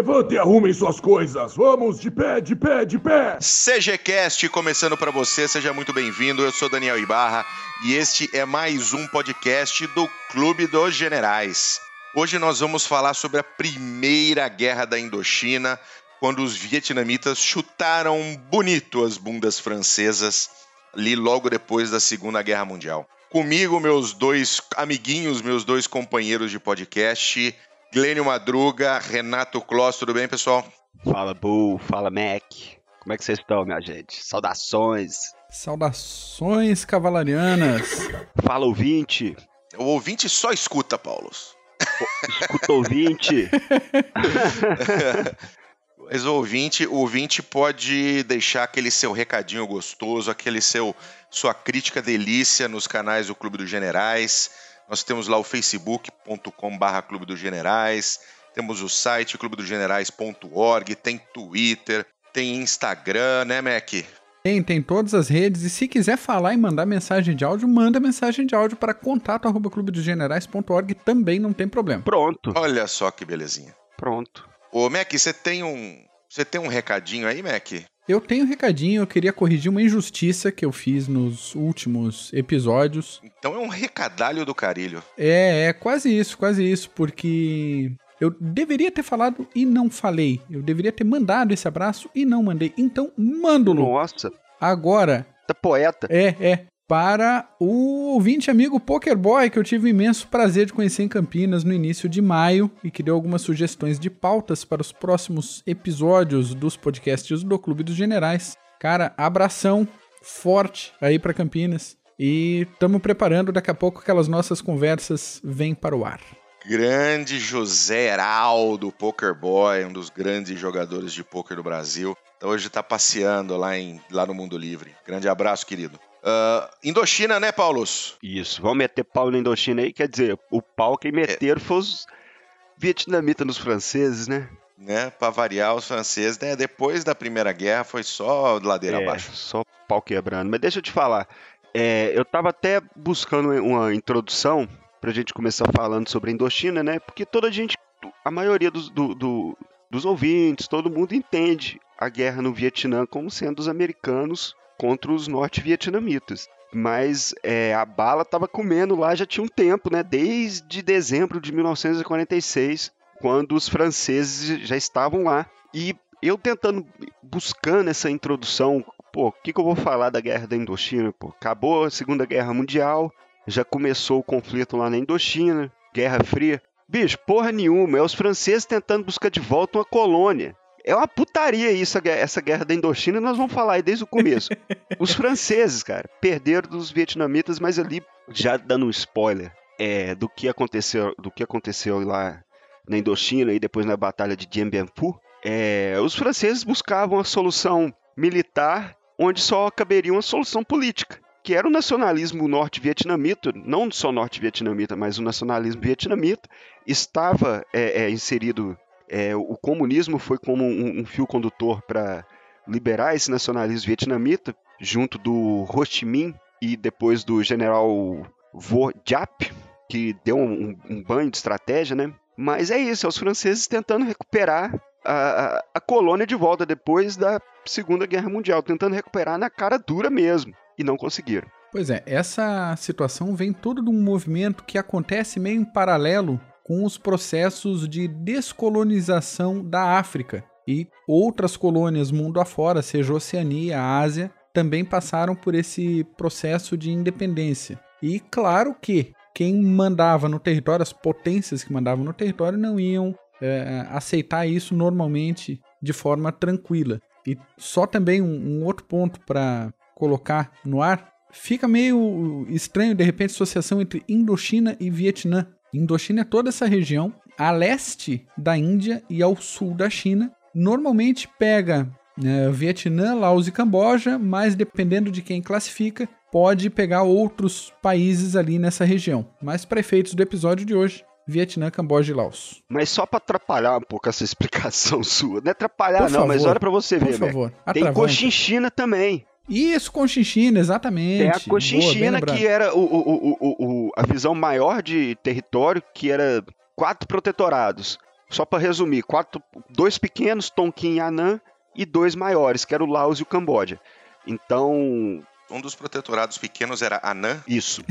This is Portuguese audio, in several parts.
levante e arrumem suas coisas. Vamos de pé, de pé, de pé. CGCast começando para você, seja muito bem-vindo. Eu sou Daniel Ibarra e este é mais um podcast do Clube dos Generais. Hoje nós vamos falar sobre a primeira guerra da Indochina, quando os vietnamitas chutaram bonito as bundas francesas ali logo depois da Segunda Guerra Mundial. Comigo, meus dois amiguinhos, meus dois companheiros de podcast, Glênio Madruga, Renato Kloss, tudo bem, pessoal? Fala, Bull, fala, Mac. Como é que vocês estão, minha gente? Saudações. Saudações cavalarianas. Fala, ouvinte. O ouvinte só escuta, Paulos. Escuta, ouvinte. Mas o ouvinte, o ouvinte pode deixar aquele seu recadinho gostoso, aquele seu sua crítica delícia nos canais do Clube dos Generais. Nós temos lá o facebook.com/barra Clube dos Generais, temos o site clubedogenerais.org, tem Twitter, tem Instagram, né, Mac? Tem, tem todas as redes. E se quiser falar e mandar mensagem de áudio, manda mensagem de áudio para contato@clubedogenerais.org também não tem problema. Pronto. Olha só que belezinha. Pronto. Ô, Mac, você tem um. Você tem um recadinho aí, Mac? Eu tenho um recadinho, eu queria corrigir uma injustiça que eu fiz nos últimos episódios. Então é um recadalho do carilho. É, é quase isso, quase isso, porque eu deveria ter falado e não falei. Eu deveria ter mandado esse abraço e não mandei. Então, mando-lo. Nossa. Agora. Tá poeta. É, é para o ouvinte amigo Pokerboy, que eu tive o imenso prazer de conhecer em Campinas no início de maio e que deu algumas sugestões de pautas para os próximos episódios dos podcasts do Clube dos Generais. Cara, abração forte aí para Campinas e estamos preparando daqui a pouco aquelas nossas conversas vêm para o ar. Grande José Heraldo, Pokerboy, um dos grandes jogadores de poker do Brasil. Então hoje está passeando lá, em, lá no Mundo Livre. Grande abraço, querido. Uh, Indochina, né, Paulos? Isso, vamos meter pau na Indochina aí, quer dizer, o pau que meteram é. foi os vietnamitas nos franceses, né? Né, pra variar os franceses, né? Depois da Primeira Guerra foi só ladeira é, abaixo. Só pau quebrando. Mas deixa eu te falar, é, eu tava até buscando uma introdução pra gente começar falando sobre a Indochina, né? Porque toda a gente, a maioria dos, do, do, dos ouvintes, todo mundo entende a guerra no Vietnã como sendo os americanos contra os norte-vietnamitas. Mas é, a bala estava comendo lá já tinha um tempo, né? Desde dezembro de 1946, quando os franceses já estavam lá. E eu tentando, buscando essa introdução, pô, o que, que eu vou falar da guerra da Indochina? Pô, acabou a Segunda Guerra Mundial, já começou o conflito lá na Indochina, Guerra Fria. Bicho, porra nenhuma, é os franceses tentando buscar de volta uma colônia. É uma putaria isso, essa guerra da Indochina, nós vamos falar aí desde o começo. Os franceses, cara, perderam dos vietnamitas, mas ali, já dando um spoiler é, do, que aconteceu, do que aconteceu lá na Indochina e depois na Batalha de Dien Bien Phu, é, os franceses buscavam a solução militar onde só caberia uma solução política, que era o nacionalismo norte-vietnamita, não só norte-vietnamita, mas o nacionalismo vietnamita, estava é, é, inserido é, o comunismo foi como um, um fio condutor para liberar esse nacionalismo vietnamita, junto do Ho Chi Minh e depois do general Vo Giap, que deu um, um, banho de estratégia, né? Mas é isso, é os franceses tentando recuperar a, a, a, colônia de volta depois da Segunda Guerra Mundial, tentando recuperar na cara dura mesmo, e não conseguiram. Pois é, essa situação vem todo de um movimento que acontece meio em paralelo com os processos de descolonização da África. E outras colônias mundo afora, seja Oceania, Ásia, também passaram por esse processo de independência. E claro que quem mandava no território, as potências que mandavam no território, não iam é, aceitar isso normalmente de forma tranquila. E só também um, um outro ponto para colocar no ar: fica meio estranho de repente a associação entre Indochina e Vietnã. Indochina é toda essa região, a leste da Índia e ao sul da China. Normalmente pega né, Vietnã, Laos e Camboja, mas dependendo de quem classifica, pode pegar outros países ali nessa região. Mas para efeitos do episódio de hoje, Vietnã, Camboja e Laos. Mas só para atrapalhar um pouco essa explicação sua, não é atrapalhar Por não, favor. mas olha para você ver, Por favor, tem Cochinchina também. Isso, Conchinchina, exatamente. É a Conchinchina que era o, o, o, o, a visão maior de território, que era quatro protetorados. só para resumir, quatro, dois pequenos, Tonkin e Anã, e dois maiores, que era o Laos e o Camboja. Então, um dos protetorados pequenos era Anã. Isso.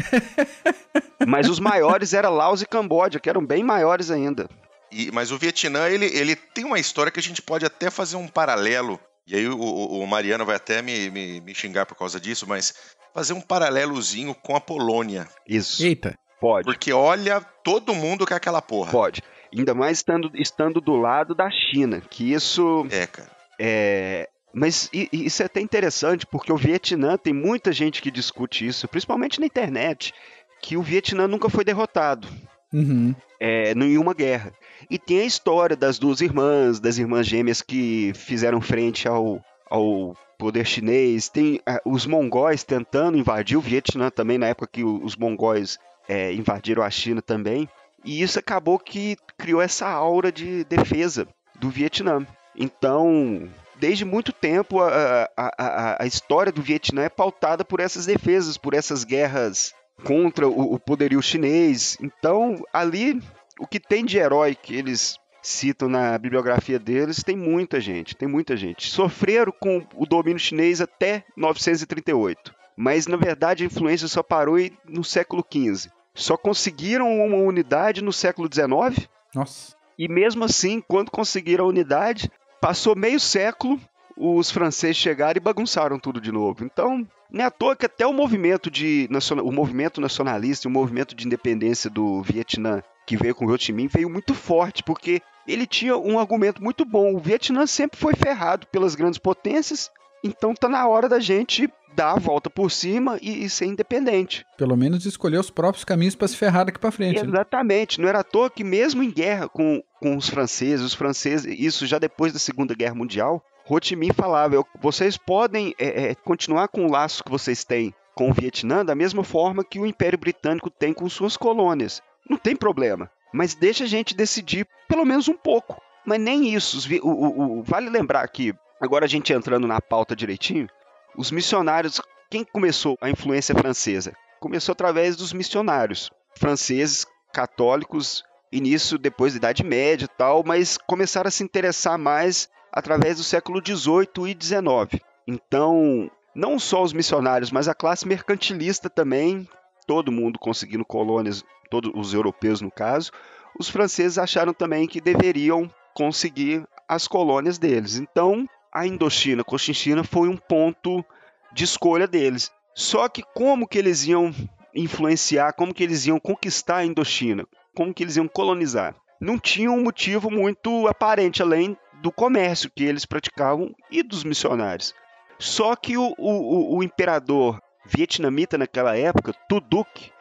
Mas os maiores eram Laos e Camboja, que eram bem maiores ainda. E, mas o Vietnã, ele, ele tem uma história que a gente pode até fazer um paralelo. E aí o, o Mariano vai até me, me, me, xingar por causa disso, mas fazer um paralelozinho com a Polônia. Isso. Eita. Pode. Porque olha, todo mundo quer aquela porra. Pode. Ainda mais estando, estando do lado da China, que isso. É, cara. É, mas isso é até interessante, porque o Vietnã tem muita gente que discute isso, principalmente na internet, que o Vietnã nunca foi derrotado uhum. é, em uma guerra. E tem a história das duas irmãs, das irmãs gêmeas que fizeram frente ao, ao poder chinês. Tem é, os mongóis tentando invadir o Vietnã também, na época que os mongóis é, invadiram a China também. E isso acabou que criou essa aura de defesa do Vietnã. Então, desde muito tempo a, a, a, a, história do Vietnã é pautada por essas defesas, por essas guerras contra o, o poderio chinês. Então, ali, o que tem de herói que eles citam na bibliografia deles, tem muita gente, tem muita gente. Sofreram com o domínio chinês até 938, mas na verdade a influência só parou no século XV. Só conseguiram uma unidade no século XIX. Nossa. E mesmo assim, quando conseguiram a unidade, Passou meio século, os franceses chegaram e bagunçaram tudo de novo. Então, não é à toa que até o movimento, de, o movimento nacionalista e o movimento de independência do Vietnã, que veio com o Ho Chi Minh, veio muito forte, porque ele tinha um argumento muito bom. O Vietnã sempre foi ferrado pelas grandes potências, então tá na hora da gente dar a volta por cima e, e ser independente. Pelo menos escolher os próprios caminhos para se ferrar daqui para frente. Né? Exatamente. Né? Não era à toa que mesmo em guerra com, com os franceses, os franceses, isso já depois da Segunda Guerra Mundial, Ho falava, vocês podem é, é, continuar com o laço que vocês têm com o Vietnã da mesma forma que o Império Britânico tem com suas colônias. Não tem problema. Mas deixa a gente decidir pelo menos um pouco. Mas nem isso. O, o, o, vale lembrar que, agora a gente entrando na pauta direitinho, os missionários, quem começou a influência francesa? Começou através dos missionários franceses, católicos, início depois da Idade Média e tal, mas começaram a se interessar mais através do século XVIII e XIX. Então, não só os missionários, mas a classe mercantilista também, todo mundo conseguindo colônias, todos os europeus no caso, os franceses acharam também que deveriam conseguir as colônias deles. Então, a Indochina, Cochinchina foi um ponto de escolha deles. Só que como que eles iam influenciar, como que eles iam conquistar a Indochina, como que eles iam colonizar? Não tinha um motivo muito aparente além do comércio que eles praticavam e dos missionários. Só que o, o, o imperador vietnamita naquela época, Tuduk,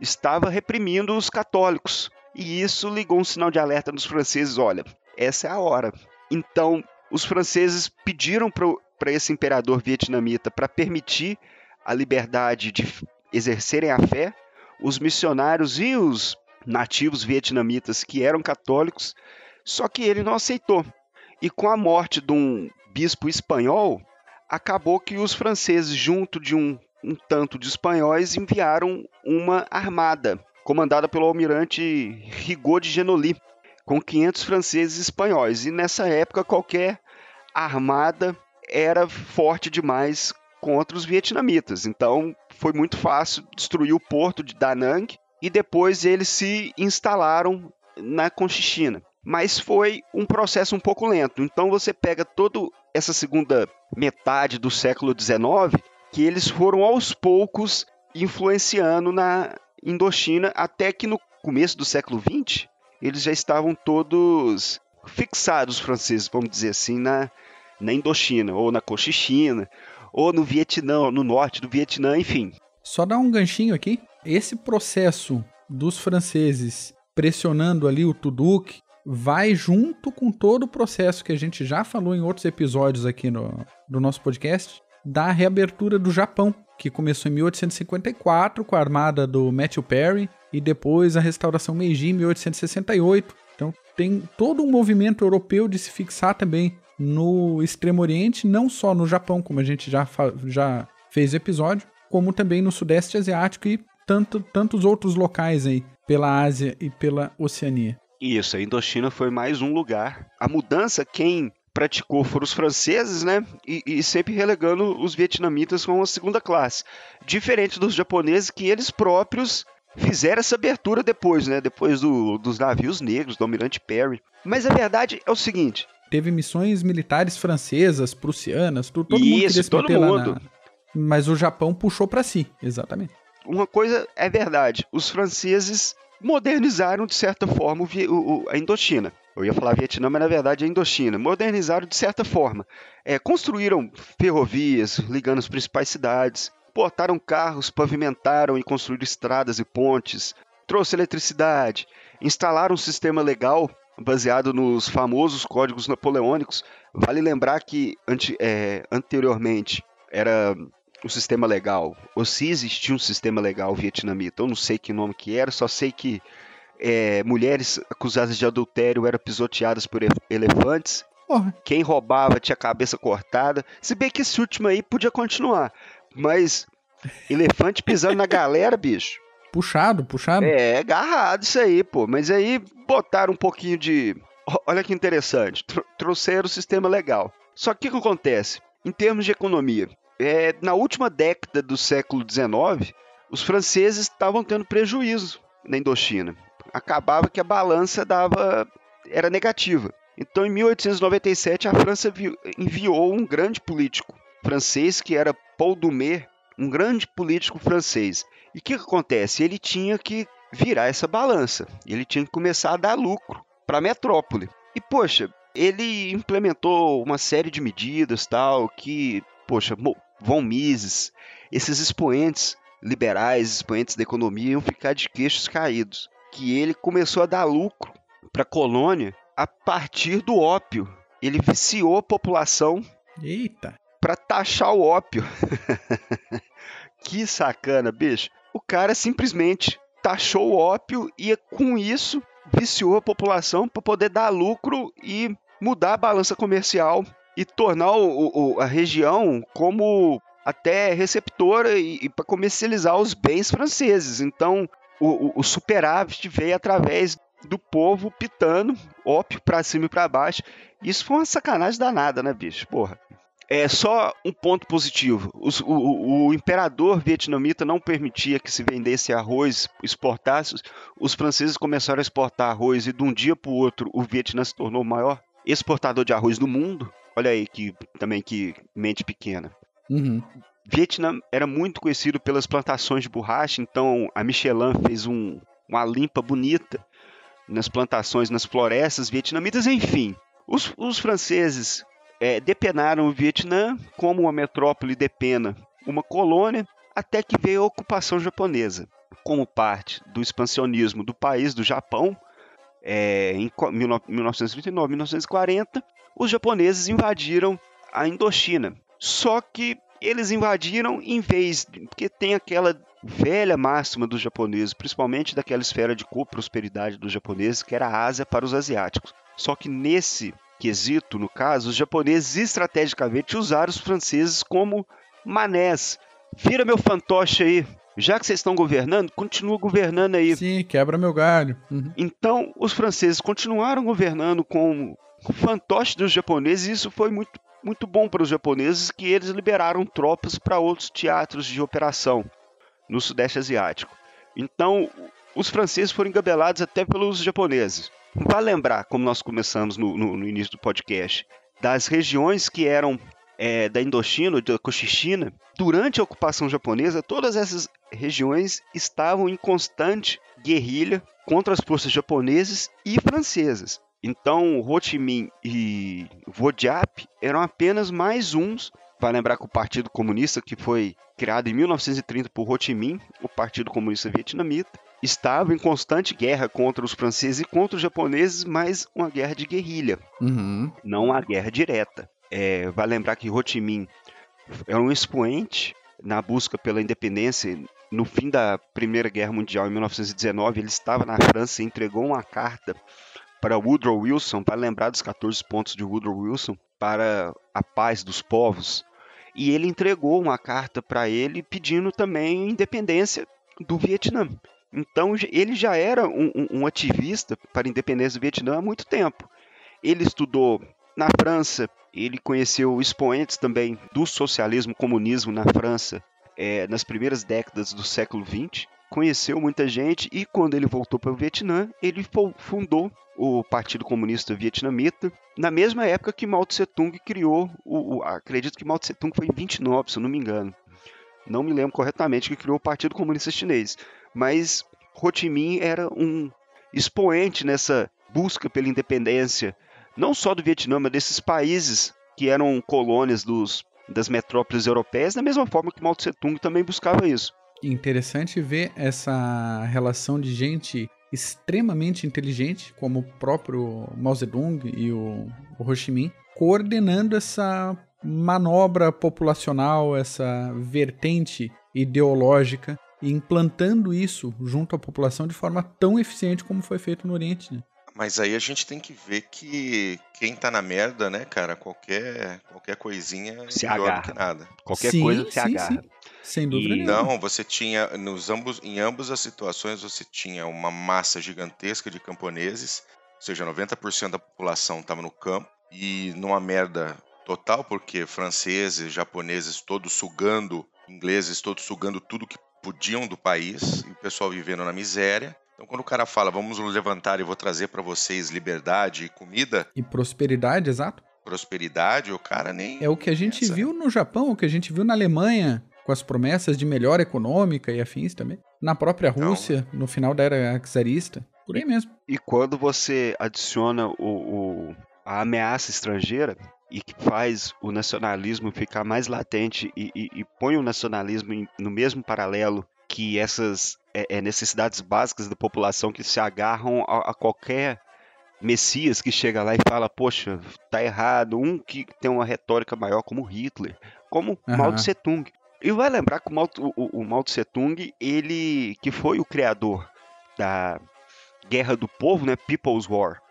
estava reprimindo os católicos. E isso ligou um sinal de alerta nos franceses: olha, essa é a hora. Então, os franceses pediram para esse imperador vietnamita para permitir a liberdade de exercerem a fé. Os missionários e os nativos vietnamitas que eram católicos, só que ele não aceitou. E com a morte de um bispo espanhol, acabou que os franceses, junto de um, um tanto de espanhóis, enviaram uma armada comandada pelo almirante Rigaud de Genoli, com 500 franceses e espanhóis. E nessa época, qualquer armada era forte demais contra os vietnamitas. Então foi muito fácil destruir o porto de Da Nang e depois eles se instalaram na Conchichina. Mas foi um processo um pouco lento. Então você pega toda essa segunda metade do século XIX, que eles foram aos poucos influenciando na Indochina, até que no começo do século XX eles já estavam todos fixados, os franceses, vamos dizer assim, na, na Indochina, ou na Cochichina, ou no Vietnã, no norte do Vietnã, enfim. Só dar um ganchinho aqui. Esse processo dos franceses pressionando ali o Tuduk vai junto com todo o processo que a gente já falou em outros episódios aqui no, do nosso podcast, da reabertura do Japão, que começou em 1854 com a armada do Matthew Perry e depois a restauração Meiji em 1868. Então tem todo um movimento europeu de se fixar também no Extremo Oriente, não só no Japão, como a gente já, já fez episódio, como também no Sudeste Asiático e tanto, tantos outros locais aí, pela Ásia e pela Oceania. Isso, a Indochina foi mais um lugar. A mudança, quem praticou foram os franceses, né? E, e, sempre relegando os vietnamitas com uma segunda classe. Diferente dos japoneses, que eles próprios fizeram essa abertura depois, né? Depois do, dos navios negros, do Almirante Perry. Mas a verdade é o seguinte: teve missões militares francesas, prussianas, tudo, todo Isso, mundo queria se todo mundo. na... Mas o Japão puxou para si, exatamente. Uma coisa é verdade, os franceses modernizaram de certa forma o, o, a Indochina. Eu ia falar Vietnã, mas na verdade é Indochina. Modernizaram de certa forma. É, construíram ferrovias ligando as principais cidades, portaram carros, pavimentaram e construíram estradas e pontes, trouxe eletricidade, instalaram um sistema legal baseado nos famosos códigos napoleônicos. Vale lembrar que ante, é, anteriormente era o sistema legal. Ou se existia um sistema legal vietnamita, eu não sei que nome que era, só sei que é, mulheres acusadas de adultério eram pisoteadas por elefantes. Porra. Quem roubava tinha a cabeça cortada. Se bem que esse último aí podia continuar. Mas elefante pisando na galera, bicho. Puxado, puxado. É, agarrado isso aí, pô. Mas aí botaram um pouquinho de. Olha que interessante. Trouxeram o sistema legal. Só que o que acontece? Em termos de economia, é, na última década do século XIX, os franceses estavam tendo prejuízo na Indochina. Acabava que a balança dava era negativa. Então, em 1897, a França enviou um grande político francês que era Paul Doumer, um grande político francês. E o que, que acontece? Ele tinha que virar essa balança. Ele tinha que começar a dar lucro para a metrópole. E poxa, ele implementou uma série de medidas tal que, poxa, Von Mises, esses expoentes liberais, expoentes da economia iam ficar de queixos caídos. Que ele começou a dar lucro para a colônia a partir do ópio. Ele viciou a população Eita. para taxar o ópio. que sacana, bicho. O cara simplesmente taxou o ópio e com isso viciou a população para poder dar lucro e mudar a balança comercial e tornar o, o, a região como até receptora e, e para comercializar os bens franceses. Então, o, o, superávit veio através do povo pitando ópio para cima e para baixo. Isso foi uma sacanagem danada, né, bicho? Porra. É só um ponto positivo. Os, o, o, o, imperador vietnamita não permitia que se vendesse arroz, exportasse. Os franceses começaram a exportar arroz e de um dia para o outro o Vietnã se tornou o maior exportador de arroz do mundo. Olha aí que também que mente pequena. Uhum. Vietnã era muito conhecido pelas plantações de borracha, então a Michelin fez um, uma limpa bonita nas plantações, nas florestas vietnamitas, enfim. Os, os franceses é, depenaram o Vietnã como uma metrópole depena uma colônia, até que veio a ocupação japonesa. Como parte do expansionismo do país, do Japão, é, em 1939, 1940, os japoneses invadiram a Indochina. Só que eles invadiram em vez de. Porque tem aquela velha máxima dos japoneses, principalmente daquela esfera de co-prosperidade dos japoneses, que era a Ásia para os asiáticos. Só que nesse quesito, no caso, os japoneses estrategicamente usaram os franceses como manés. Vira meu fantoche aí. Já que vocês estão governando, continua governando aí. Sim, quebra meu galho. Uhum. Então, os franceses continuaram governando com fantoche dos japoneses, e isso foi muito, muito bom para os japoneses, que eles liberaram tropas para outros teatros de operação no Sudeste Asiático. Então, os franceses foram engabelados até pelos japoneses. Vale lembrar, como nós começamos no, no, no início do podcast, das regiões que eram é, da Indochina, da Cochinchina, durante a ocupação japonesa, todas essas regiões estavam em constante guerrilha contra as forças japonesas e francesas. Então, Ho Chi Minh e Vodiap eram apenas mais uns. Vai lembrar que o Partido Comunista, que foi criado em 1930 por Ho Chi Minh, o Partido Comunista Vietnamita, estava em constante guerra contra os franceses e contra os japoneses, mas uma guerra de guerrilha, uhum. não uma guerra direta. É, vai lembrar que Ho Chi Minh era um expoente na busca pela independência. No fim da Primeira Guerra Mundial, em 1919, ele estava na França e entregou uma carta para Woodrow Wilson, para lembrar dos 14 pontos de Woodrow Wilson, para a paz dos povos. E ele entregou uma carta para ele pedindo também independência do Vietnã. Então ele já era um, um, ativista para a independência do Vietnã há muito tempo. Ele estudou na França, ele conheceu expoentes também do socialismo comunismo na França é, nas primeiras décadas do século XX. Conheceu muita gente e quando ele voltou para o Vietnã, ele fundou o Partido Comunista Vietnamita, na mesma época que Mao Tse Tung criou, o, o, acredito que Mao Tse Tung foi em 29, se eu não me engano. Não me lembro corretamente que criou o Partido Comunista Chinês, mas Ho Chi Minh era um expoente nessa busca pela independência, não só do Vietnã, mas desses países que eram colônias dos, das metrópoles europeias, da mesma forma que Mao Tse Tung também buscava isso. Interessante ver essa relação de gente extremamente inteligente, como o próprio Mao Zedong e o, o Ho Chi Minh, coordenando essa manobra populacional, essa vertente ideológica e implantando isso junto à população de forma tão eficiente como foi feito no Oriente. Né? Mas aí a gente tem que ver que quem tá na merda, né, cara, qualquer, qualquer coisinha é se melhor agarra. do que nada. Qualquer Sim, coisa se sim, agarra. sim. Sem dúvida E- nenhuma. Não, você tinha, nos ambos, em ambas as situações, você tinha uma massa gigantesca de camponeses, ou seja, 90% da população estava no campo, e numa merda total, porque franceses, japoneses, todos sugando, ingleses, todos sugando tudo que podiam do país, e o pessoal vivendo na miséria. Então, quando o cara fala, vamos nos levantar e vou trazer para vocês liberdade e comida, E prosperidade, exato. prosperidade, o cara nem. É o que a gente pensa. viu no Japão, o que a gente viu na Alemanha, com as promessas de melhora econômica e afins também. Na própria Então- Rússia, no final da era czarista. Por aí mesmo. E quando você adiciona o, o- a ameaça estrangeira e que faz o nacionalismo ficar mais latente e, e- e põe o nacionalismo em- no mesmo paralelo que essas é, é, necessidades básicas da população que se agarram a, a qualquer messias que chega lá e fala, poxa, tá errado, um que tem uma retórica maior como Hitler, como Mao Aham. Tse Tung. E vai lembrar que o Mao, o, o Mao Tse Tung, ele que foi o criador da Guerra do Povo, né, People's War,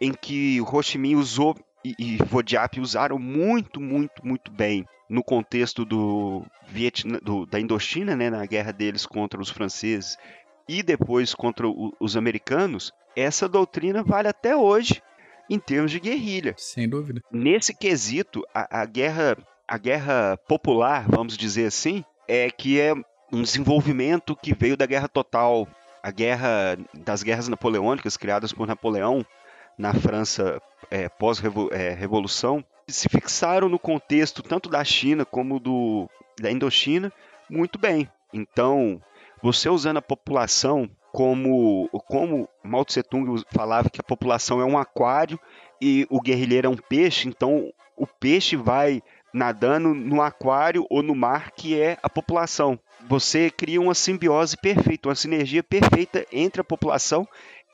em que o Ho Chi Minh usou e, e Vodiap usaram muito, muito, muito bem no contexto do Vietnã, do- da Indochina, né, na guerra deles contra os franceses e depois contra o- os americanos, essa doutrina vale até hoje em termos de guerrilha. Sem dúvida. Nesse quesito, a, a guerra, a guerra popular, vamos dizer assim, é que é um desenvolvimento que veio da guerra total, a guerra das guerras napoleônicas criadas por Napoleão na França é, pós-revolução, se fixaram no contexto tanto da China como do da Indochina muito bem. Então, você usando a população como como Mao Tse Tung falava que a população é um aquário e o guerrilheiro é um peixe, então o peixe vai nadando no aquário ou no mar que é a população. Você cria uma simbiose perfeita, uma sinergia perfeita entre a população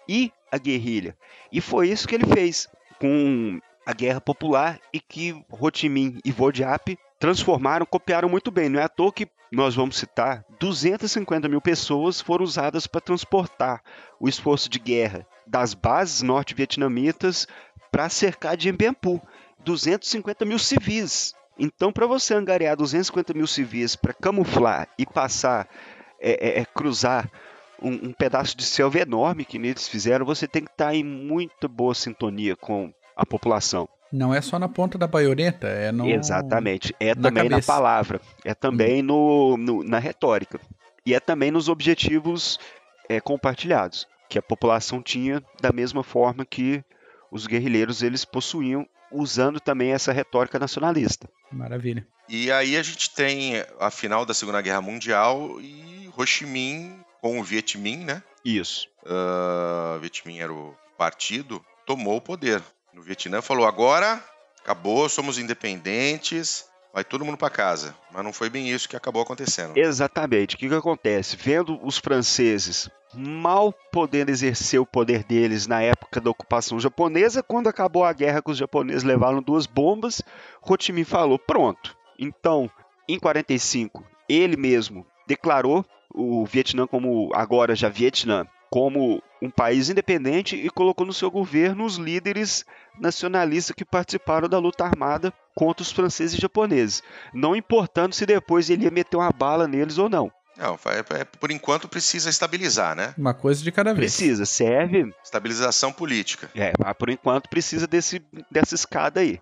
e a guerrilha. E foi isso que ele fez com a guerra popular e que Ho Chi Minh e Vodiap transformaram, copiaram muito bem. Não é à toa que nós vamos citar 250 mil pessoas foram usadas para transportar o esforço de guerra das bases norte-vietnamitas para cercar de Bien Phu. 250 mil civis. Então, para você angariar 250 mil civis para camuflar e passar, é, é, é, cruzar um, um pedaço de selva enorme que eles fizeram, você tem que estar em muita boa sintonia com a população. Não é só na ponta da baioneta, é no... Exatamente. É na também na cabeça. palavra, é também no, no- na retórica. E é também nos objetivos é, compartilhados, que a população tinha da mesma forma que os guerrilheiros eles possuíam, usando também essa retórica nacionalista. Maravilha. E aí a gente tem a final da Segunda Guerra Mundial e Ho Chi Minh com o Viet Minh, né? Isso. Uh, Viet Minh era o partido, tomou o poder. No Vietnã falou: agora acabou, somos independentes, vai todo mundo para casa. Mas não foi bem isso que acabou acontecendo. Exatamente. O que, que acontece? Vendo os franceses mal podendo exercer o poder deles na época da ocupação japonesa, quando acabou a guerra que os japoneses levaram duas bombas, Ho Chi Minh falou: pronto. Então, em 45, ele mesmo declarou o Vietnã como agora já Vietnã como um país independente e colocou no seu governo os líderes nacionalistas que participaram da luta armada contra os franceses e japoneses, não importando se depois ele ia meter uma bala neles ou não. Não, é, é, por enquanto precisa estabilizar, né? Uma coisa de cada vez. Precisa, serve. Estabilização política. É, mas por enquanto precisa desse, dessa escada aí.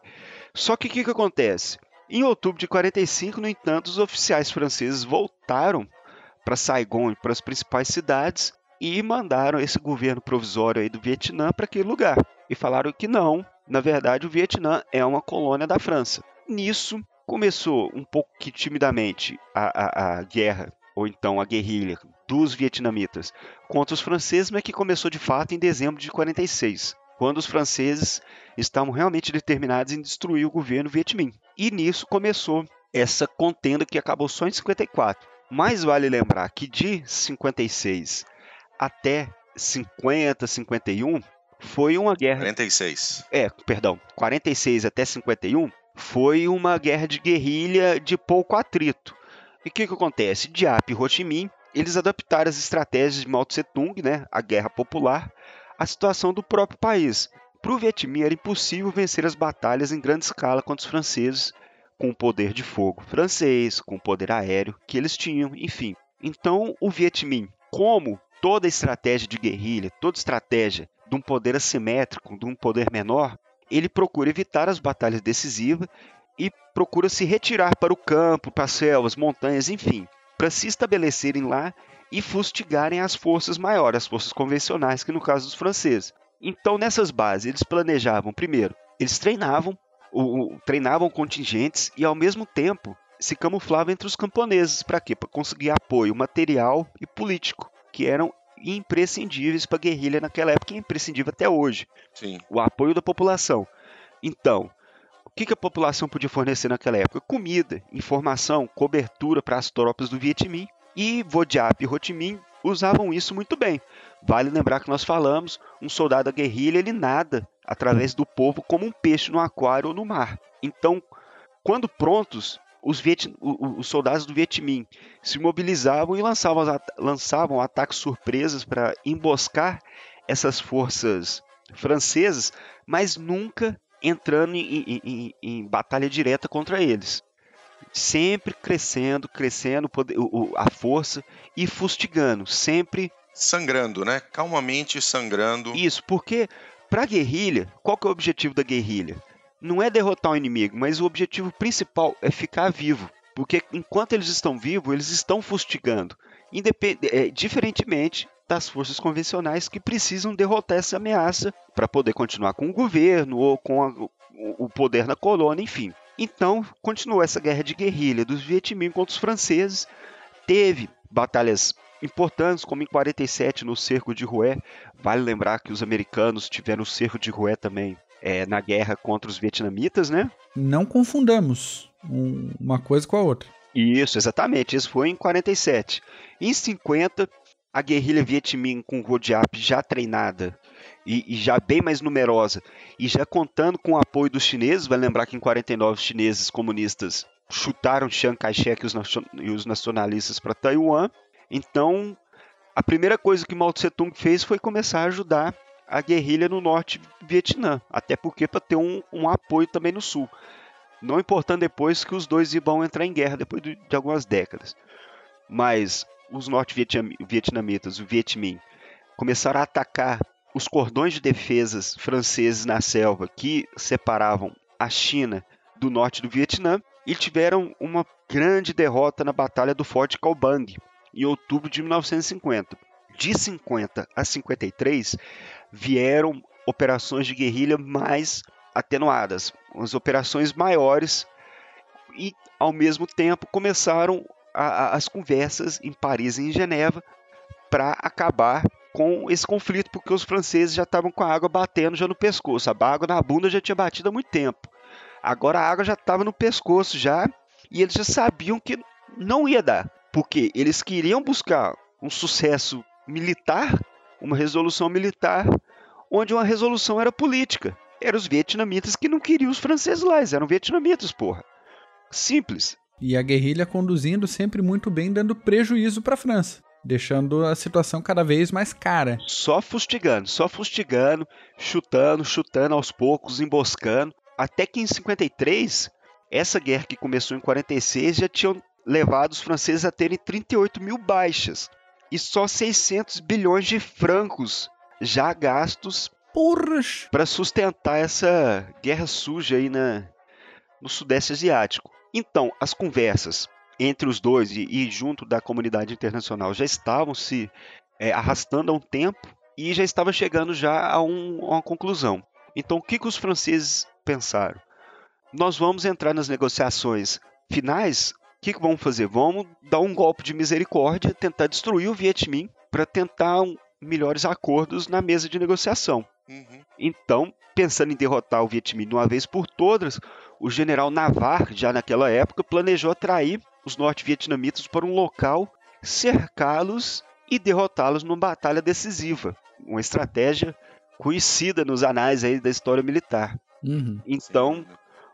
Só que o que, que acontece? Em outubro de 45, no entanto, os oficiais franceses voltaram para Saigon e para as principais cidades e mandaram esse governo provisório aí do Vietnã para aquele lugar. E falaram que não, na verdade o Vietnã é uma colônia da França. Nisso começou um pouco que timidamente a, a, a guerra, ou então a guerrilha dos vietnamitas contra os franceses, mas que começou de fato em dezembro de 46, quando os franceses estavam realmente determinados em destruir o governo vietminh. E nisso começou essa contenda que acabou só em 54. Mas vale lembrar que de 56 até 50, 51 foi uma guerra. 46. É, perdão, 46 até 51 foi uma guerra de guerrilha de pouco atrito. E o que, que acontece? Diap e Ho Chi Minh, eles adaptaram as estratégias de Mao Tse Tung, né, a guerra popular, à situação do próprio país. Para o Vietminh era impossível vencer as batalhas em grande escala contra os franceses, com o poder de fogo francês, com o poder aéreo que eles tinham, enfim. Então o Vietminh, como toda estratégia de guerrilha, toda estratégia de um poder assimétrico, de um poder menor, ele procura evitar as batalhas decisivas e procura se retirar para o campo, para as selvas, montanhas, enfim, para se estabelecerem lá e fustigarem as forças maiores, as forças convencionais, que no caso dos franceses. Então, nessas bases, eles planejavam, primeiro, eles treinavam, o, o, treinavam contingentes e, ao mesmo tempo, se camuflavam entre os camponeses. Para quê? Para conseguir apoio material e político que eram imprescindíveis para a guerrilha naquela época e imprescindível até hoje. Sim. O apoio da população. Então, o que, que a população podia fornecer naquela época? Comida, informação, cobertura para as tropas do Vietminh. E Vodiap e Ho Chi Minh usavam isso muito bem. Vale lembrar que nós falamos, um soldado da guerrilha ele nada através do povo como um peixe no aquário ou no mar. Então, quando prontos, os, Viet, os soldados do Vietminh se mobilizavam e lançavam, lançavam ataques surpresas para emboscar essas forças francesas, mas nunca entrando em, em, em, em batalha direta contra eles. Sempre crescendo, crescendo a força e fustigando, sempre sangrando, né? Calmamente sangrando. Isso, porque para a guerrilha, qual que é o objetivo da guerrilha? não é derrotar o inimigo, mas o objetivo principal é ficar vivo. Porque enquanto eles estão vivos, eles estão fustigando. Independ é, diferentemente das forças convencionais que precisam derrotar essa ameaça para poder continuar com o governo ou com a, o poder na colônia, enfim. Então, continuou essa guerra de guerrilha dos Vietminh contra os franceses. Teve batalhas importantes, como em 47 no cerco de Hue. Vale lembrar que os americanos tiveram o cerco de Hue também é, na guerra contra os vietnamitas, né? Não confundamos um, uma coisa com a outra. Isso, exatamente. Isso foi em 47. Em 50, a guerrilha Vietminh com Rodiap já treinada e, e, já bem mais numerosa e já contando com o apoio dos chineses, vai lembrar que em 49 os chineses comunistas chutaram Chiang Kai-shek e os nacionalistas para Taiwan. Então, a primeira coisa que Mao Tse Tung fez foi começar a ajudar a guerrilha no norte Vietnã, até porque para ter um, um, apoio também no sul. Não importando depois que os dois vão entrar em guerra depois de, de algumas décadas. Mas os norte-vietnamitas, o Vietminh, começaram a atacar os cordões de defesas franceses na selva que separavam a China do norte do Vietnã e tiveram uma grande derrota na Batalha do Forte Calbang em outubro de 1950. De 50 a 53, vieram operações de guerrilha mais atenuadas, as operações maiores e ao mesmo tempo começaram a, a, as conversas em Paris e em Geneva para acabar com esse conflito, porque os franceses já estavam com a água batendo já no pescoço, a água na bunda já tinha batido há muito tempo. Agora a água já estava no pescoço já e eles já sabiam que não ia dar, porque eles queriam buscar um sucesso militar, uma resolução militar onde uma resolução era política. Eram os vietnamitas que não queriam os franceses lá, eles eram vietnamitas, porra. Simples. E a guerrilha conduzindo sempre muito bem, dando prejuízo para a França, deixando a situação cada vez mais cara. Só fustigando, só fustigando, chutando, chutando aos poucos, emboscando. Até que em 53, essa guerra que começou em 46 já tinha levado os franceses a terem 38 mil baixas e só 600 bilhões de francos já gastos para sustentar essa guerra suja aí na, no Sudeste Asiático. Então, as conversas entre os dois e, e junto da comunidade internacional já estavam se é, arrastando há um tempo e já estava chegando já a, um, a uma conclusão. Então, o que, que os franceses pensaram? Nós vamos entrar nas negociações finais. O que, que vamos fazer? Vamos dar um golpe de misericórdia, tentar destruir o Vietminh para tentar um, melhores acordos na mesa de negociação. Uhum. Então, pensando em derrotar o Vietminh de uma vez por todas, o general Navar, já naquela época, planejou atrair os norte-vietnamitas para um local, cercá-los e derrotá-los numa batalha decisiva. Uma estratégia conhecida nos anais aí da história militar. Uhum. Então,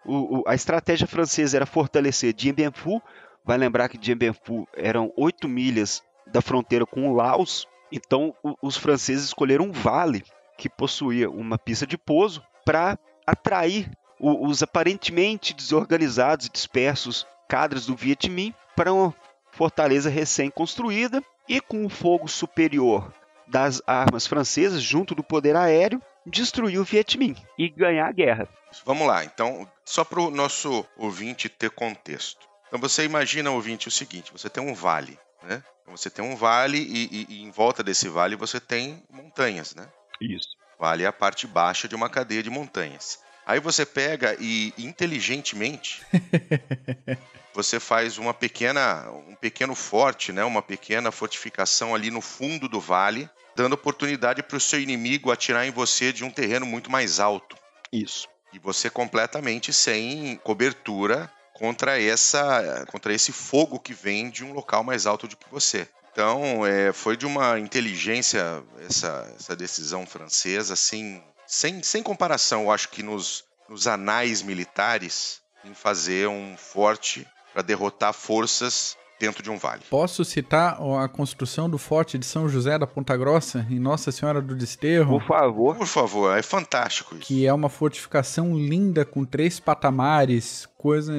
o, o, a estratégia francesa era fortalecer Dien Bien Phu. Vai lembrar que Dien Bien Phu eram oito milhas da fronteira com o Laos. Então, o, os franceses escolheram um vale que possuía uma pista de pouso para atrair os aparentemente desorganizados e dispersos cadres do Viet Minh para uma fortaleza recém-construída e com o fogo superior das armas francesas junto do poder aéreo destruir o Viet Minh e ganhar a guerra. Vamos lá, então, só para o nosso ouvinte ter contexto. Então você imagina, ouvinte, o seguinte: você tem um vale, né? Então, você tem um vale e, e, e, em volta desse vale você tem montanhas, né? Isso. Vale é a parte baixa de uma cadeia de montanhas. Aí você pega e inteligentemente você faz uma pequena, um pequeno forte, né? Uma pequena fortificação ali no fundo do vale, dando oportunidade para o seu inimigo atirar em você de um terreno muito mais alto. Isso. E você completamente sem cobertura contra essa, contra esse fogo que vem de um local mais alto do que você. Então, é, foi de uma inteligência essa, essa decisão francesa, assim, sem, sem comparação, eu acho que nos, nos anais militares, em fazer um forte para derrotar forças dentro de um vale. Posso citar a construção do Forte de São José da Ponta Grossa, em Nossa Senhora do Desterro? Por favor. Por favor, é fantástico isso. Que é uma fortificação linda com três patamares, coisa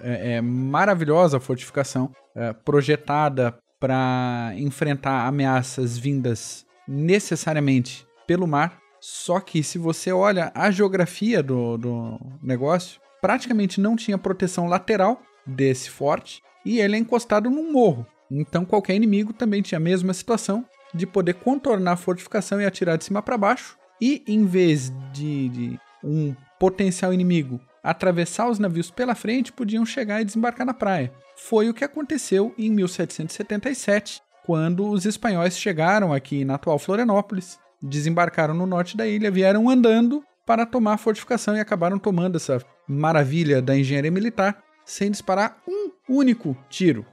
é, é maravilhosa a fortificação, é, projetada para enfrentar ameaças vindas necessariamente pelo mar. Só que se você olha a geografia do, do negócio, praticamente não tinha proteção lateral desse forte e ele é encostado num morro. Então qualquer inimigo também tinha a mesma situação de poder contornar a fortificação e atirar de cima para baixo. E em vez de, de um potencial inimigo atravessar os navios pela frente, podiam chegar e desembarcar na praia. Foi o que aconteceu em 1777, quando os espanhóis chegaram aqui na atual Florianópolis, desembarcaram no norte da ilha, vieram andando para tomar a fortificação e acabaram tomando essa maravilha da engenharia militar sem disparar um único tiro.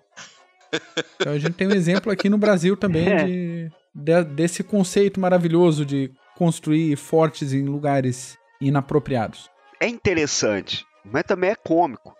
Então a gente tem um exemplo aqui no Brasil também é. de, de, desse conceito maravilhoso de construir fortes em lugares inapropriados. É interessante, mas também é cômico.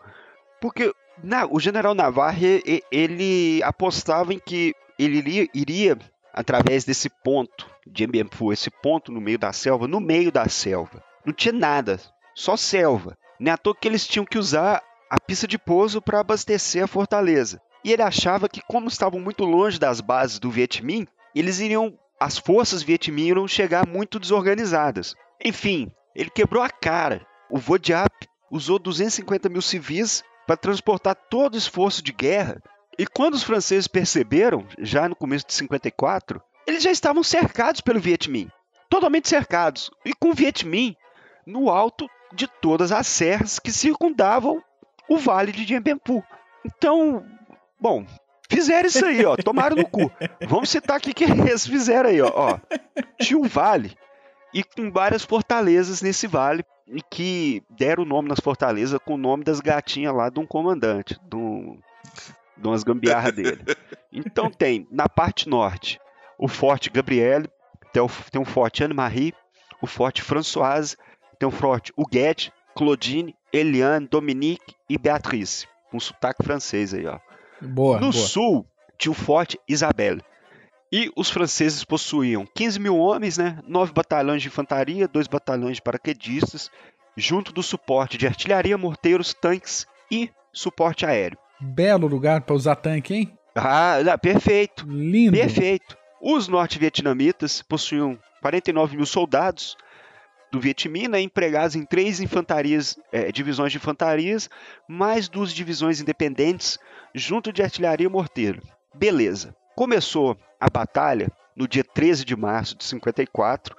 Porque na, o general Navarre ele apostava em que ele iria, iria através desse ponto de Mbempu, esse ponto no meio da selva, no meio da selva. Não tinha nada, só selva. Nem à toa que eles tinham que usar a pista de pouso para abastecer a fortaleza. E ele achava que, como estavam muito longe das bases do Vietminh, eles iriam, as forças Vietminh iriam chegar muito desorganizadas. Enfim, ele quebrou a cara. O Vodiap usou 250 mil civis para transportar todo o esforço de guerra. E quando os franceses perceberam, já no começo de 54, eles já estavam cercados pelo Vietminh. Totalmente cercados. E com o Vietminh no alto de todas as serras que circundavam o Vale de Dien Bien Phu. Então, bom, fizeram isso aí, ó, tomaram no cu. Vamos citar aqui que eles fizeram aí, ó, ó. Tinha um vale e com várias fortalezas nesse vale e que deram o nome nas fortalezas com o nome das gatinhas lá de um comandante, de, um, de umas gambiarras dele. Então tem, na parte norte, o Forte Gabriel, tem o Forte Anne-Marie, o Forte Françoise, tem o Forte Huguette, Claudine, Eliane, Dominique e Beatrice. Com sotaque francês aí, ó. Boa, no boa. sul, tinha o Forte Isabelle. E os franceses possuíam 15 mil homens, né? 9 batalhões de infantaria, 2 batalhões de paraquedistas, junto do suporte de artilharia, morteiros, tanques e suporte aéreo. Belo lugar para usar tanque, hein? Ah, perfeito. Lindo. Perfeito. Os norte-vietnamitas possuíam 49 mil soldados do Vietminh, né, empregados em três infantarias, é, divisões de infantarias, mais duas divisões independentes, junto de artilharia e morteiro. Beleza. Começou a batalha no dia 13 de março de 54,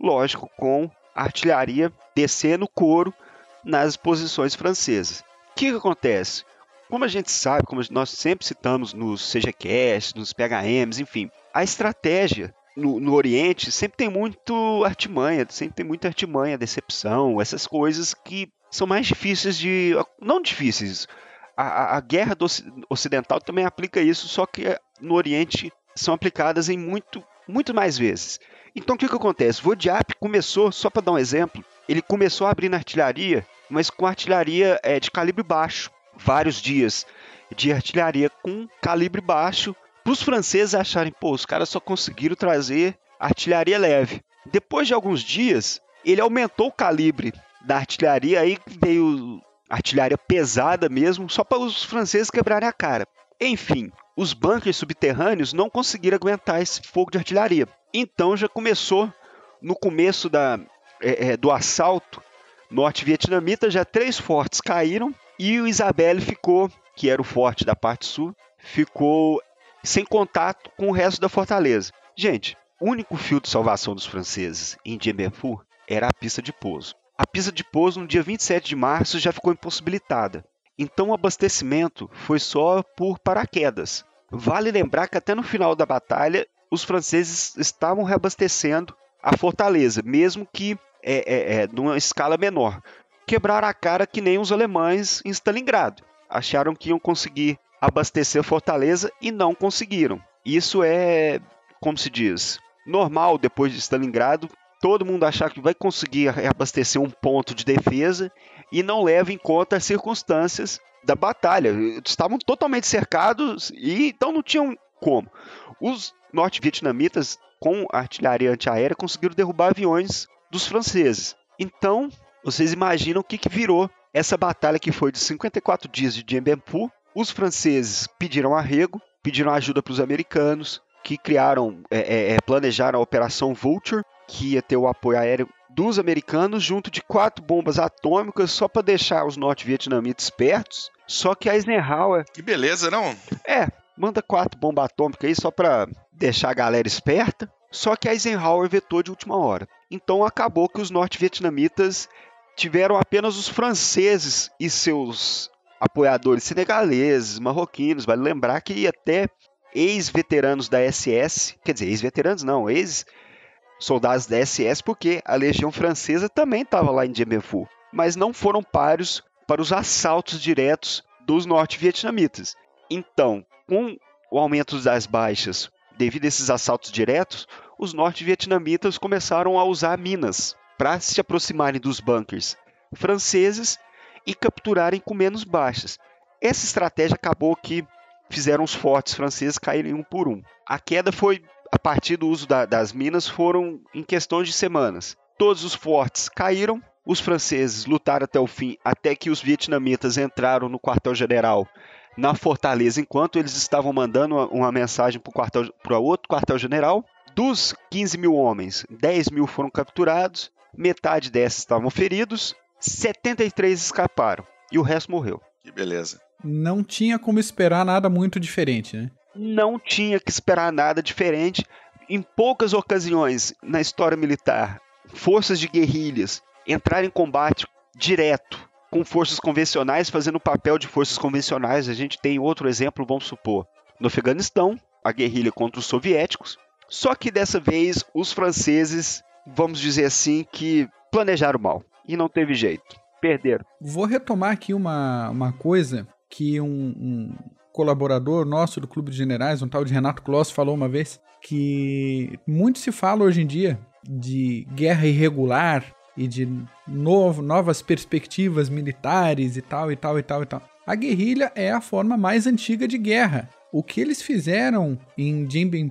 lógico, com artilharia descendo couro nas posições francesas. O que, que acontece? Como a gente sabe, como nós sempre citamos nos CGCast, nos PHMs, enfim, a estratégia no, no, Oriente sempre tem muito artimanha, sempre tem muita artimanha, decepção, essas coisas que são mais difíceis de. Não difíceis. A, a, a guerra ocidental também aplica isso, só que no Oriente são aplicadas em muito, muito mais vezes. Então o que, que acontece? Vodiap começou, só para dar um exemplo, ele começou a abrir na artilharia, mas com artilharia é, de calibre baixo. Vários dias de artilharia com calibre baixo para os franceses acharem, pô, os caras só conseguiram trazer artilharia leve. Depois de alguns dias, ele aumentou o calibre da artilharia, aí veio artilharia pesada mesmo, só para os franceses quebrarem a cara. Enfim, os bunkers subterrâneos não conseguiram aguentar esse fogo de artilharia. Então já começou, no começo da, é, é, do assalto norte-vietnamita, já três fortes caíram e o Isabelle ficou, que era o forte da parte sul, ficou sem contato com o resto da fortaleza. Gente, o único fio de salvação dos franceses em Phu era a pista de pouso. A pista de pouso no dia 27 de março já ficou impossibilitada. Então o abastecimento foi só por paraquedas. Vale lembrar que até no final da batalha os franceses estavam reabastecendo a fortaleza, mesmo que é, é, é, numa escala menor. Quebraram a cara que nem os alemães em Stalingrado. Acharam que iam conseguir abastecer a fortaleza e não conseguiram. Isso é, como se diz, normal depois de Stalingrado, todo mundo achar que vai conseguir abastecer um ponto de defesa e não leva em conta as circunstâncias da batalha. Estavam totalmente cercados e então não tinham como. Os norte-vietnamitas, com artilharia antiaérea, conseguiram derrubar aviões dos franceses. Então, vocês imaginam o que, que virou essa batalha que foi de 54 dias de Phu os franceses pediram arrego, pediram ajuda para os americanos, que criaram, é, é, é, planejaram a Operação Vulture, que ia ter o apoio aéreo dos americanos, junto de quatro bombas atômicas, só para deixar os norte-vietnamitas espertos. Só que a Eisenhower. Que beleza, não? É, manda quatro bombas atômicas aí só para deixar a galera esperta. Só que a Eisenhower vetou de última hora. Então acabou que os norte-vietnamitas tiveram apenas os franceses e seus apoiadores senegaleses, marroquinos. Vale lembrar que até ex-veteranos da SS, quer dizer, ex-veteranos não, ex-soldados da SS, porque a Legião Francesa também estava lá em Phu, mas não foram páreos para os assaltos diretos dos norte-vietnamitas. Então, com o aumento das baixas devido a esses assaltos diretos, os norte-vietnamitas começaram a usar minas para se aproximarem dos bunkers franceses e capturarem com menos baixas. Essa estratégia acabou que fizeram os fortes franceses caírem um por um. A queda foi a partir do uso da, das minas foram em questões de semanas. Todos os fortes caíram, os franceses lutaram até o fim, até que os vietnamitas entraram no quartel-general na fortaleza, enquanto eles estavam mandando uma, uma mensagem para outro quartel-general. Dos 15 mil homens, 10 mil foram capturados, metade desses estavam feridos 73 escaparam e o resto morreu. Que beleza. Não tinha como esperar nada muito diferente, né? Não tinha que esperar nada diferente. Em poucas ocasiões na história militar, forças de guerrilhas entraram em combate direto com forças convencionais, fazendo o papel de forças convencionais. A gente tem outro exemplo, vamos supor, no Afeganistão, a guerrilha contra os soviéticos. Só que dessa vez os franceses, vamos dizer assim, que planejaram mal e não teve jeito. Perderam. Vou retomar aqui uma, uma coisa que um, um colaborador nosso do Clube de Generais, um tal de Renato Kloss, falou uma vez, que muito se fala hoje em dia de guerra irregular e de novo, novas perspectivas militares e tal, e tal, e tal, e tal. A guerrilha é a forma mais antiga de guerra. O que eles fizeram em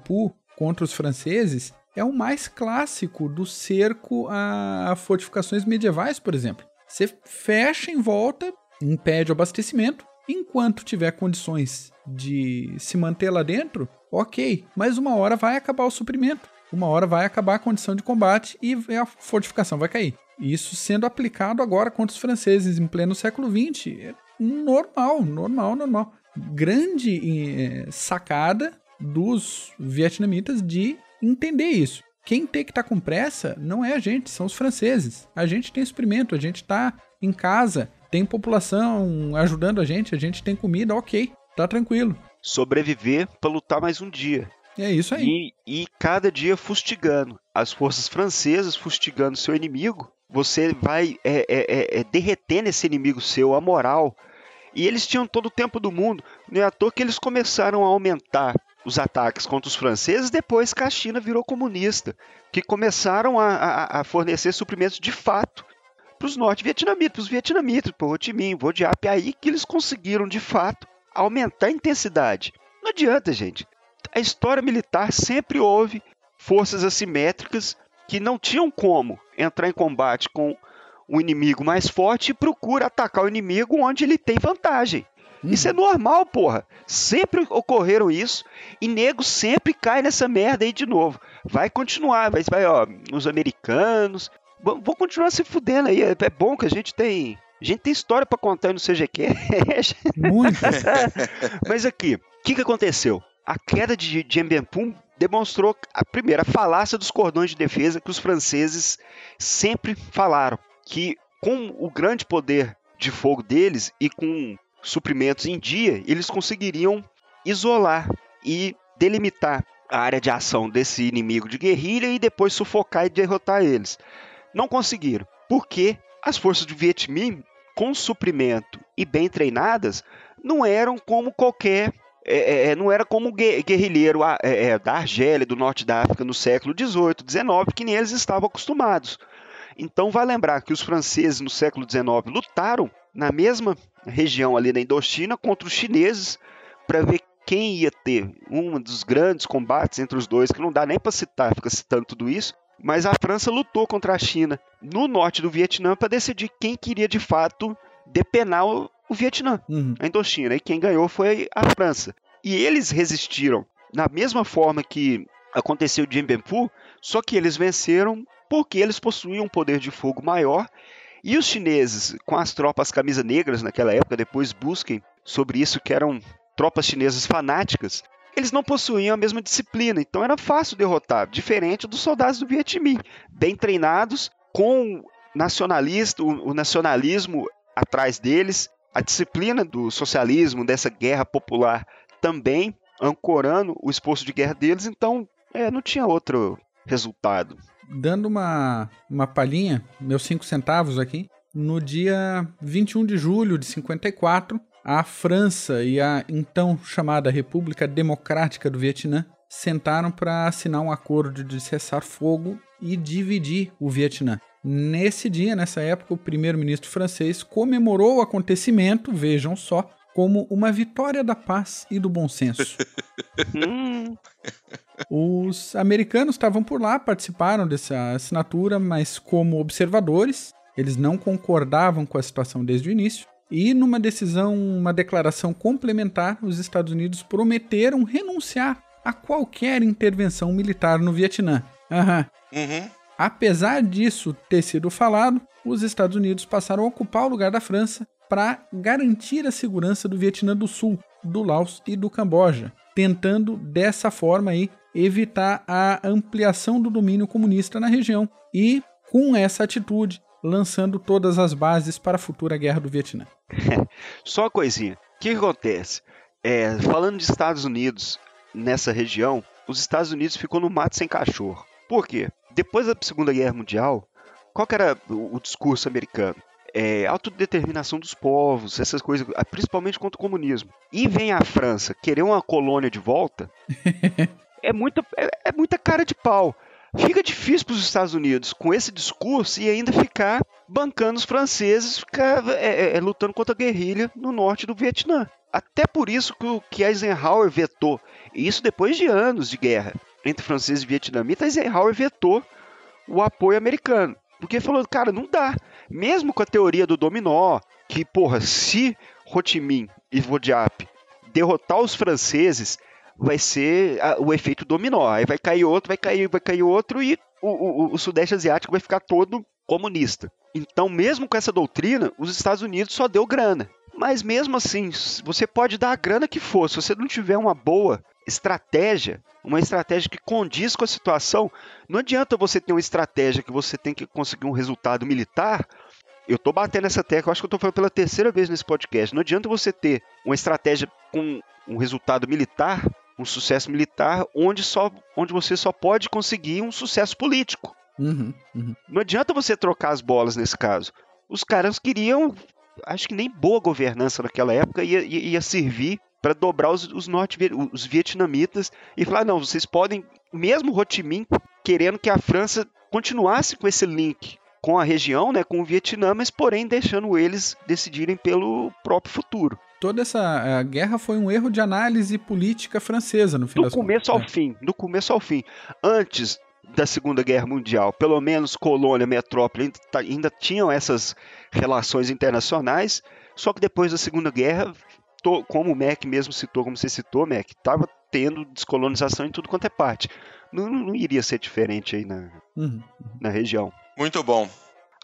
Phu contra os franceses é o mais clássico do cerco a fortificações medievais, por exemplo. Você fecha em volta, impede o abastecimento Enquanto tiver condições de se manter lá dentro, ok. Mas uma hora vai acabar o suprimento. Uma hora vai acabar a condição de combate e a fortificação vai cair. Isso sendo aplicado agora contra os franceses em pleno século XX. É normal, normal, normal. Grande é, sacada dos vietnamitas de entender isso. Quem tem que estar tá com pressa não é a gente, são os franceses. A gente tem suprimento, a gente está em casa, tem população ajudando a gente, a gente tem comida, ok, tá tranquilo. Sobreviver para lutar mais um dia. É isso aí. E, e cada dia fustigando. As forças francesas fustigando seu inimigo. Você vai é, é, é, é derretendo esse inimigo seu, a moral. E eles tinham todo o tempo do mundo. Não é à toa que eles começaram a aumentar os ataques contra os franceses depois que a China virou comunista, que começaram a, a, a fornecer suprimentos de fato para os norte-vietnamitas, para os vietnamitas, para o Ho Chi Minh, Vo Diap, aí que eles conseguiram de fato aumentar a intensidade. Não adianta, gente. A história militar sempre houve forças assimétricas que não tinham como entrar em combate com o inimigo mais forte e procura atacar o inimigo onde ele tem vantagem. Uhum. Isso é normal, porra. Sempre ocorreram isso e nego sempre cai nessa merda aí de novo. Vai continuar, vai, vai ó, os americanos. Vão continuar se fudendo aí. É, é bom que a gente tem. A gente tem história para contar aí no CGQ. Muito. Mas aqui, o que, que aconteceu? A queda de Dien Bien Phu demonstrou a primeira falácia dos cordões de defesa que os franceses sempre falaram, que com o grande poder de fogo deles e com suprimentos em dia, eles conseguiriam isolar e delimitar a área de ação desse inimigo de guerrilha e depois sufocar e derrotar eles. Não conseguiram, porque as forças do Viet Minh, com suprimento e bem treinadas, não eram como qualquer é, é, é não era como guerrilheiro é, é, da Argélia, do norte da África no século XVIII, XIX, que nem eles estavam acostumados. Então, vai lembrar que os franceses no século XIX lutaram na mesma região ali na Indochina contra os chineses para ver quem ia ter um dos grandes combates entre os dois, que não dá nem para citar, fica citando tudo isso. Mas a França lutou contra a China no norte do Vietnã para decidir quem queria de fato depenar o, o Vietnã, uhum. a Indochina. E quem ganhou foi a França. E eles resistiram na mesma forma que aconteceu de Phu, só que eles venceram porque eles possuíam um poder de fogo maior e os chineses, com as tropas camisa negras naquela época, depois busquem sobre isso, que eram tropas chinesas fanáticas, eles não possuíam a mesma disciplina, então era fácil derrotar, diferente dos soldados do Viet Minh, bem treinados, com nacionalista, o, nacionalismo atrás deles, a disciplina do socialismo, dessa guerra popular também ancorando o esforço de guerra deles, então é, não tinha outro resultado dando uma, uma palhinha, meus cinco centavos aqui, no dia 21 de julho de 54, a França e a então chamada República Democrática do Vietnã sentaram para assinar um acordo de cessar fogo e dividir o Vietnã. Nesse dia, nessa época, o primeiro-ministro francês comemorou o acontecimento, vejam só, como uma vitória da paz e do bom senso. Hum. Os americanos estavam por lá, participaram dessa assinatura, mas como observadores, eles não concordavam com a situação desde o início. E numa decisão, uma declaração complementar, os Estados Unidos prometeram renunciar a qualquer intervenção militar no Vietnã. Uhum. Uhum. Apesar disso ter sido falado, os Estados Unidos passaram a ocupar o lugar da França para garantir a segurança do Vietnã do Sul, do Laos e do Camboja, tentando dessa forma aí evitar a ampliação do domínio comunista na região e, com essa atitude, lançando todas as bases para a futura guerra do Vietnã. Só uma coisinha. O que, acontece? É, falando de Estados Unidos nessa região, os Estados Unidos ficou no mato sem cachorro. Por quê? Depois da Segunda Guerra Mundial, qual era o discurso americano? É, autodeterminação dos povos, essas coisas, principalmente contra o comunismo. E vem a França querer uma colônia de volta, é muita, é, é muita cara de pau. Fica difícil para os Estados Unidos, com esse discurso, e ainda ficar bancando os franceses, ficar é, é, é, lutando contra a guerrilha no norte do Vietnã. Até por isso que, que Eisenhower vetou, e isso depois de anos de guerra entre franceses e vietnamitas, Eisenhower vetou o apoio americano. Porque falou, cara, não dá. Mesmo com a teoria do dominó, que, porra, se Ho Chi Minh e Vodiap derrotar os franceses, vai ser o efeito dominó. Aí vai cair outro, vai cair, vai cair outro e o, o, o Sudeste Asiático vai ficar todo comunista. Então, mesmo com essa doutrina, os Estados Unidos só deu grana. Mas mesmo assim, você pode dar a grana que for, se você não tiver uma boa estratégia, uma estratégia que condiz com a situação, não adianta você ter uma estratégia que você tem que conseguir um resultado militar. Eu estou batendo essa tecla, acho que eu estou falando pela terceira vez nesse podcast. Não adianta você ter uma estratégia com um resultado militar, um sucesso militar, onde, só, onde você só pode conseguir um sucesso político. Uhum, uhum. Não adianta você trocar as bolas nesse caso. Os caras queriam, acho que nem boa governança naquela época ia, ia, ia servir para dobrar os, os, norte, os vietnamitas e falar: não, vocês podem, mesmo Ho Chi Minh querendo que a França continuasse com esse link com a região, né, com o Vietnã, mas porém deixando eles decidirem pelo próprio futuro. Toda essa guerra foi um erro de análise política francesa, no fim do das começo contas. ao fim, do começo ao fim. Antes da Segunda Guerra Mundial, pelo menos colônia, metrópole ainda, tá, ainda tinham essas relações internacionais, só que depois da Segunda Guerra como o Mac mesmo citou, como você citou, Mac, estava tendo descolonização em tudo quanto é parte. Não, não iria ser diferente aí na, uhum. na região. Muito bom.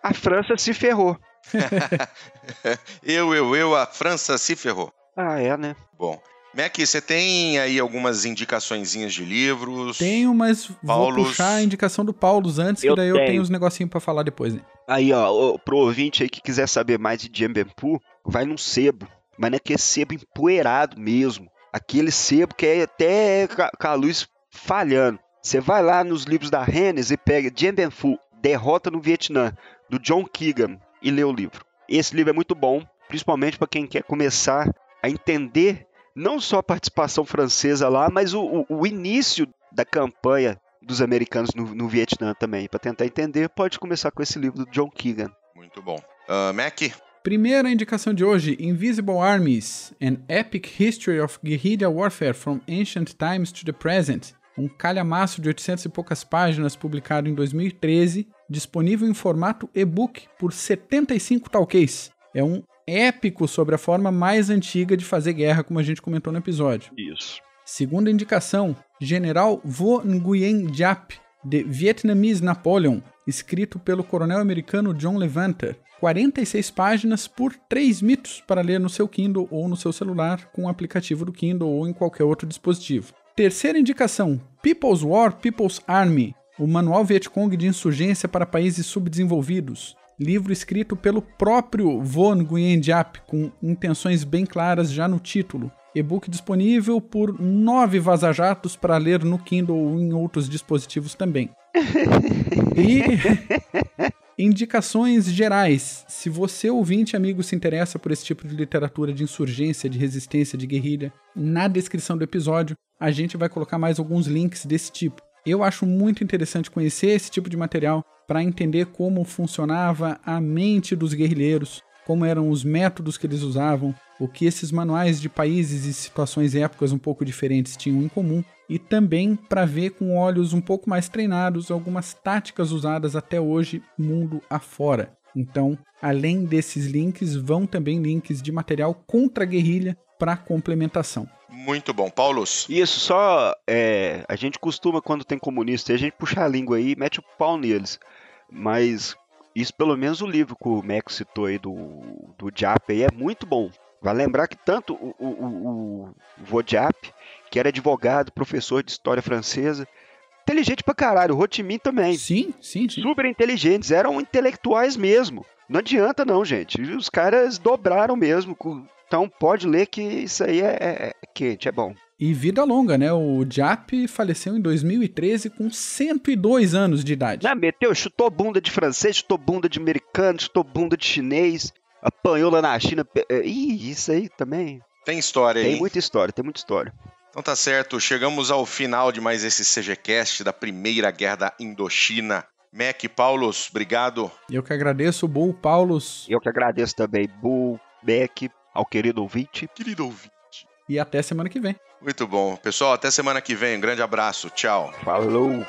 A França se ferrou. eu, eu, eu, a França se ferrou. Ah, é, né? Bom. Mac, você tem aí algumas indicaçõezinhas de livros? Tenho, mas Paulus... vou puxar a indicação do Paulo antes, Eu que daí eu tenho. tenho uns negocinhos pra falar depois. Né? Aí, ó, pro ouvinte aí que quiser saber mais de Djembempu, vai num sebo. Mas é aquele sebo empoeirado mesmo. Aquele sebo que é até com a luz falhando. Você vai lá nos livros da Rennes e pega Djembempu, Derrota no Vietnã, do John Keegan, e lê o livro. Esse livro é muito bom, principalmente para quem quer começar a entender não só a participação francesa lá, mas o, o, o início da campanha dos americanos no, no Vietnã também. Para tentar entender, pode começar com esse livro do John Keegan. Muito bom. Uh, Mac? Primeira indicação de hoje: Invisible Armies: An Epic History of Guerrilla Warfare from Ancient Times to the Present. Um calhamaço de 800 e poucas páginas, publicado em 2013, disponível em formato e-book por 75 talquês. É um épico sobre a forma mais antiga de fazer guerra, como a gente comentou no episódio. Isso. Segunda indicação: General Vo Nguyen Giap, The Vietnamese Napoleon, escrito pelo coronel americano John Levanter. 46 páginas por 3 mitos para ler no seu Kindle ou no seu celular com o aplicativo do Kindle ou em qualquer outro dispositivo. Terceira indicação: People's War, People's Army, o Manual Vietcong de Insurgência para Países Subdesenvolvidos. Livro escrito pelo próprio Vo Nguyen Giap, com intenções bem claras já no título. E-book disponível por nove vazajatos para ler no Kindle ou em outros dispositivos também. E indicações gerais. Se você, ouvinte amigo, se interessa por esse tipo de literatura de insurgência, de resistência, de guerrilha, na descrição do episódio a gente vai colocar mais alguns links desse tipo. Eu acho muito interessante conhecer esse tipo de material para entender como funcionava a mente dos guerrilheiros, como eram os métodos que eles usavam, o que esses manuais de países e situações e épocas um pouco diferentes tinham em comum, e também para ver com olhos um pouco mais treinados algumas táticas usadas até hoje mundo afora. Então, além desses links, vão também links de material contra a guerrilha para complementação. Muito bom. Paulos? Isso, só é, a gente costuma, quando tem comunista, a gente puxa a língua aí e mete o pau neles. Mas isso, pelo menos, o livro que o Max citou aí do, do Jap aí é muito bom. Vai lembrar que tanto o, o, o, Vojap, que era advogado, professor de história francesa, inteligente pra caralho, o Minh também. Sim, sim, sim. Super inteligentes, eram intelectuais mesmo. Não adianta não, gente. Os caras dobraram mesmo. Então pode ler que isso aí é, é, é quente, é bom. E vida longa, né? O Jap faleceu em 2013 com 102 anos de idade. Ah, meteu, chutou bunda de francês, chutou bunda de americano, chutou bunda de chinês, apanhou lá na China. Ih, isso aí também. Tem história aí. Tem muita história, tem muita história. Então tá certo, chegamos ao final de mais esse CGCast da Primeira Guerra da Indochina. Mac, Paulos, obrigado. Eu que agradeço, Bull, Paulos. Eu que agradeço também, Bull, Mac, ao querido ouvinte. Querido ouvinte. E até semana que vem. Muito bom. Pessoal, até semana que vem. Um grande abraço. Tchau. Falou.